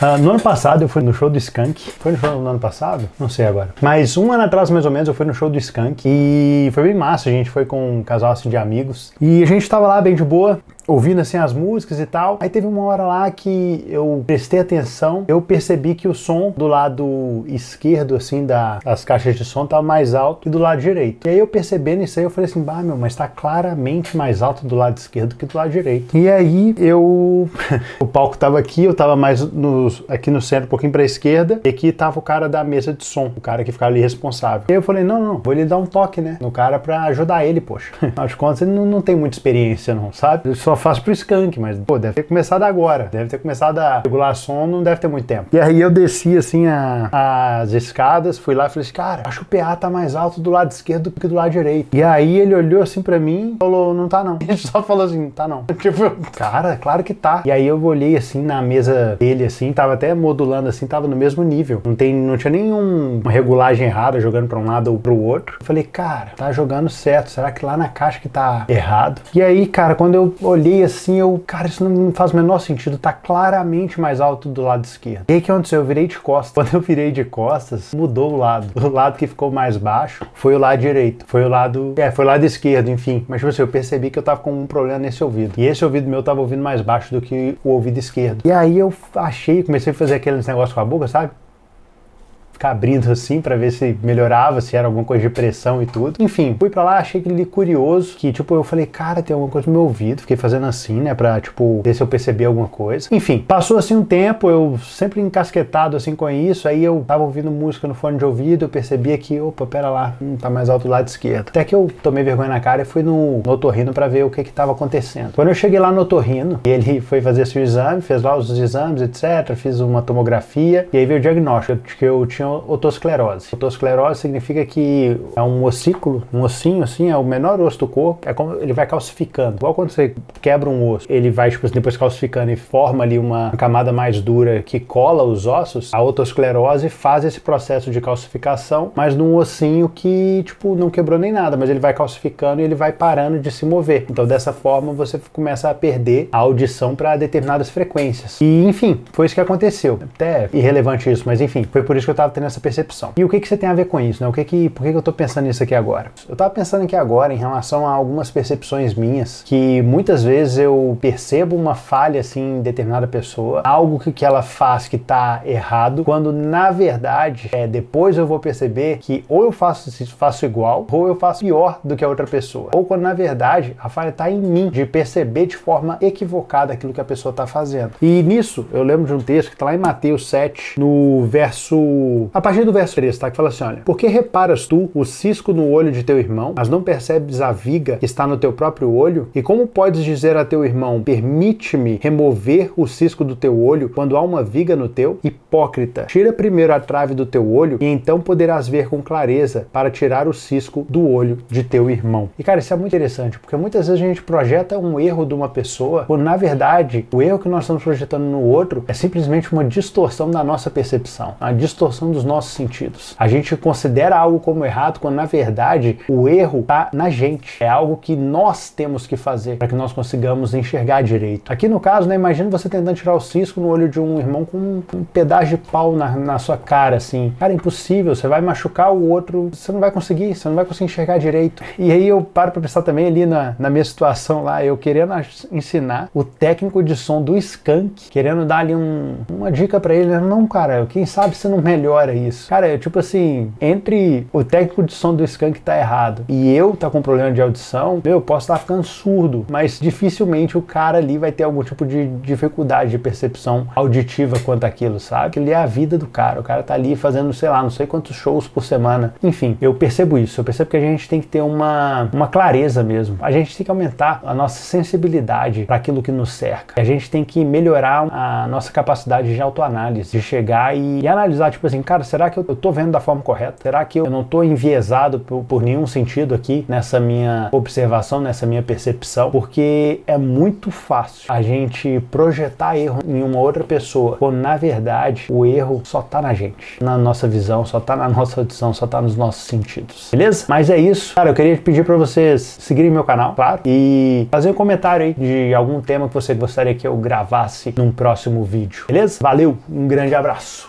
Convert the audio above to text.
Uh, no ano passado eu fui no show do Skank. Foi no show no ano passado? Não sei agora. Mas um ano atrás, mais ou menos, eu fui no show do Skank. E foi bem massa. A gente foi com um casal assim, de amigos. E a gente tava lá bem de boa ouvindo assim as músicas e tal. Aí teve uma hora lá que eu prestei atenção, eu percebi que o som do lado esquerdo assim da, das caixas de som tava mais alto que do lado direito. E aí eu percebendo isso aí eu falei assim, bah meu, mas tá claramente mais alto do lado esquerdo que do lado direito. E aí eu o palco tava aqui, eu tava mais no, aqui no centro, um pouquinho para esquerda, e aqui tava o cara da mesa de som, o cara que ficava ali responsável. E aí eu falei, não, não, vou lhe dar um toque, né, no cara para ajudar ele, poxa. Afinal de contas, ele não, não tem muita experiência não, sabe? Eu só faço pro Skank, mas, pô, deve ter começado agora. Deve ter começado a regular som, não deve ter muito tempo. E aí eu desci, assim, a, as escadas, fui lá e falei assim, cara, acho que o PA tá mais alto do lado esquerdo do que do lado direito. E aí ele olhou assim pra mim falou, não tá não. Ele só falou assim, tá não. Tipo, cara, claro que tá. E aí eu olhei assim na mesa dele, assim, tava até modulando assim, tava no mesmo nível. Não, tem, não tinha nenhuma regulagem errada jogando pra um lado ou pro outro. Eu falei, cara, tá jogando certo. Será que lá na caixa que tá errado? E aí, cara, quando eu olhei assim, assim, eu, cara, isso não faz o menor sentido, tá claramente mais alto do lado esquerdo. E aí o que aconteceu? Eu virei de costas. Quando eu virei de costas, mudou o lado. O lado que ficou mais baixo foi o lado direito. Foi o lado, é, foi o lado esquerdo, enfim. Mas tipo assim, eu percebi que eu tava com um problema nesse ouvido. E esse ouvido meu tava ouvindo mais baixo do que o ouvido esquerdo. E aí eu achei, comecei a fazer aqueles negócios com a boca, sabe? Ficar abrindo assim para ver se melhorava, se era alguma coisa de pressão e tudo. Enfim, fui para lá, achei ele curioso, que tipo, eu falei, cara, tem alguma coisa no meu ouvido. Fiquei fazendo assim, né, pra tipo, ver se eu percebi alguma coisa. Enfim, passou assim um tempo, eu sempre encasquetado assim com isso, aí eu tava ouvindo música no fone de ouvido, eu percebia que, opa, pera lá, hum, tá mais alto do lado esquerdo. Até que eu tomei vergonha na cara e fui no, no otorrino para ver o que que tava acontecendo. Quando eu cheguei lá no otorrino, ele foi fazer seu exame, fez lá os exames, etc, fiz uma tomografia e aí veio o diagnóstico que eu tinha otosclerose. Otosclerose significa que é um ossículo, um ossinho assim, é o menor osso do corpo, é como ele vai calcificando. Igual quando você quebra um osso, ele vai tipo, depois calcificando e forma ali uma camada mais dura que cola os ossos. A otosclerose faz esse processo de calcificação, mas num ossinho que tipo não quebrou nem nada, mas ele vai calcificando e ele vai parando de se mover. Então dessa forma você começa a perder a audição para determinadas frequências. E enfim, foi isso que aconteceu. Até irrelevante isso, mas enfim, foi por isso que eu tava tendo essa percepção. E o que, que você tem a ver com isso? Né? O que que, por que, que eu estou pensando nisso aqui agora? Eu estava pensando aqui agora em relação a algumas percepções minhas que muitas vezes eu percebo uma falha assim em determinada pessoa, algo que, que ela faz que está errado, quando na verdade é depois eu vou perceber que ou eu faço, faço igual ou eu faço pior do que a outra pessoa. Ou quando na verdade a falha está em mim de perceber de forma equivocada aquilo que a pessoa está fazendo. E nisso eu lembro de um texto que está lá em Mateus 7, no verso a partir do verso 3, tá? Que fala assim: olha, porque reparas tu o cisco no olho de teu irmão, mas não percebes a viga que está no teu próprio olho? E como podes dizer a teu irmão, permite-me remover o cisco do teu olho quando há uma viga no teu? Hipócrita, tira primeiro a trave do teu olho e então poderás ver com clareza para tirar o cisco do olho de teu irmão. E cara, isso é muito interessante, porque muitas vezes a gente projeta um erro de uma pessoa, quando na verdade o erro que nós estamos projetando no outro é simplesmente uma distorção da nossa percepção, uma distorção dos nossos sentidos. A gente considera algo como errado quando na verdade o erro está na gente. É algo que nós temos que fazer para que nós consigamos enxergar direito. Aqui no caso, né, imagina você tentando tirar o cisco no olho de um irmão com um, um pedaço de pau na, na sua cara, assim. Cara, é impossível, você vai machucar o outro, você não vai conseguir, você não vai conseguir enxergar direito. E aí eu paro para pensar também ali na, na minha situação lá, eu querendo ensinar o técnico de som do Skank, querendo dar ali um, uma dica para ele, né? não, cara, quem sabe você não melhora isso. Cara, é tipo assim, entre o técnico de som do Skank tá errado e eu tá com problema de audição, eu posso estar tá ficando surdo, mas dificilmente o cara ali vai ter algum tipo de dificuldade de percepção auditiva quanto aquilo, sabe? Ele é a vida do cara, o cara tá ali fazendo, sei lá, não sei quantos shows por semana. Enfim, eu percebo isso, eu percebo que a gente tem que ter uma, uma clareza mesmo. A gente tem que aumentar a nossa sensibilidade para aquilo que nos cerca. A gente tem que melhorar a nossa capacidade de autoanálise, de chegar e, e analisar, tipo assim, cara, será que eu, tô vendo da forma correta? Será que eu, não tô enviesado por, por nenhum sentido aqui nessa minha observação, nessa minha percepção? Porque é muito fácil a gente projetar erro em uma outra pessoa, quando na verdade o erro só tá na gente, na nossa visão, só tá na nossa audição, só tá nos nossos sentidos. Beleza? Mas é isso. Cara, eu queria pedir para vocês seguirem meu canal, claro, e fazer um comentário aí de algum tema que você gostaria que eu gravasse num próximo vídeo. Beleza? Valeu, um grande abraço.